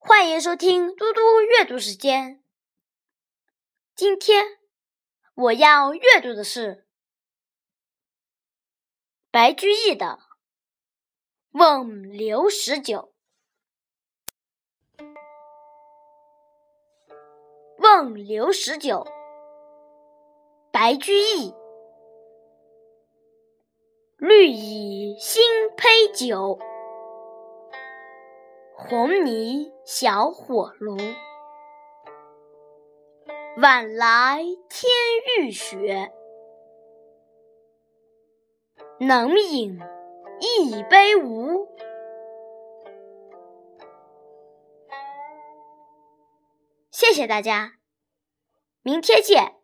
欢迎收听嘟嘟阅读时间。今天我要阅读的是白居易的《问刘十九》。问刘十九，白居易。绿蚁新醅酒，红泥小火炉。晚来天欲雪，能饮一杯无？谢谢大家，明天见。